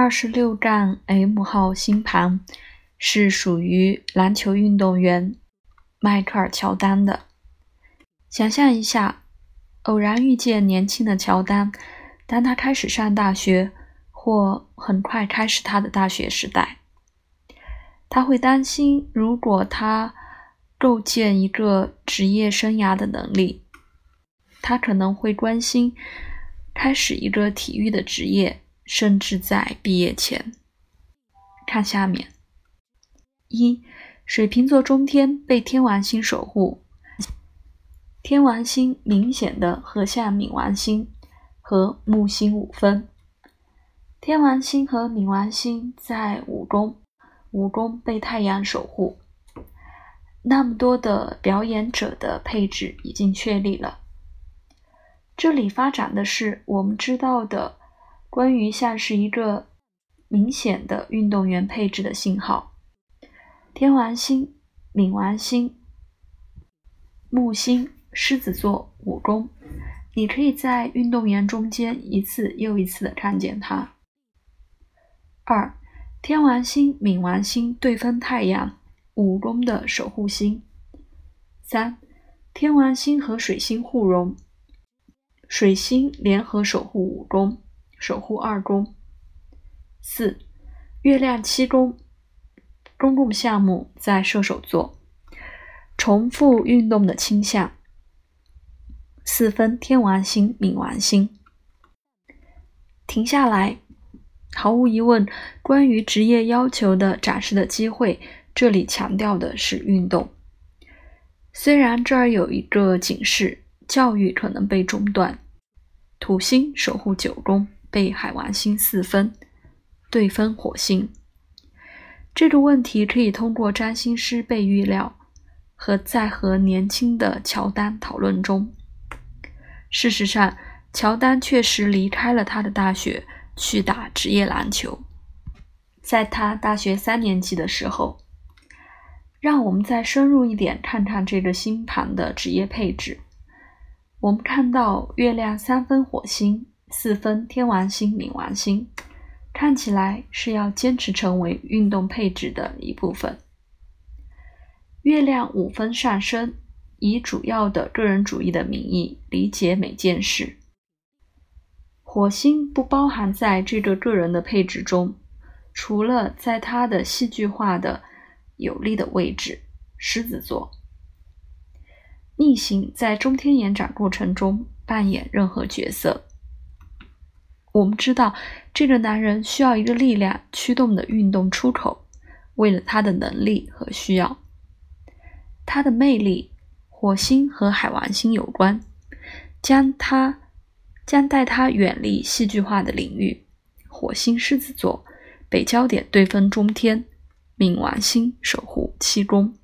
二十六杠 M 号星盘是属于篮球运动员迈克尔·乔丹的。想象一下，偶然遇见年轻的乔丹，当他开始上大学，或很快开始他的大学时代，他会担心，如果他构建一个职业生涯的能力，他可能会关心开始一个体育的职业。甚至在毕业前，看下面：一、水瓶座中天被天王星守护，天王星明显的和向冥王星和木星五分，天王星和冥王星在五宫，五宫被太阳守护。那么多的表演者的配置已经确立了，这里发展的是我们知道的。关于像是一个明显的运动员配置的信号，天王星、冥王星、木星、狮子座五宫，你可以在运动员中间一次又一次的看见它。二，天王星、冥王星对分太阳五宫的守护星。三，天王星和水星互融，水星联合守护五宫。守护二宫，四月亮七宫，公共项目在射手座，重复运动的倾向。四分天王星、冥王星。停下来，毫无疑问，关于职业要求的展示的机会，这里强调的是运动。虽然这儿有一个警示，教育可能被中断。土星守护九宫。被海王星四分对分火星，这个问题可以通过占星师被预料和在和年轻的乔丹讨论中。事实上，乔丹确实离开了他的大学去打职业篮球。在他大学三年级的时候，让我们再深入一点看看这个星盘的职业配置。我们看到月亮三分火星。四分天王星、冥王星，看起来是要坚持成为运动配置的一部分。月亮五分上升，以主要的个人主义的名义理解每件事。火星不包含在这个个人的配置中，除了在它的戏剧化的有利的位置——狮子座。逆行在中天延展过程中扮演任何角色。我们知道，这个男人需要一个力量驱动的运动出口，为了他的能力和需要。他的魅力，火星和海王星有关，将他将带他远离戏剧化的领域。火星狮子座，北焦点对分中天，冥王星守护七宫。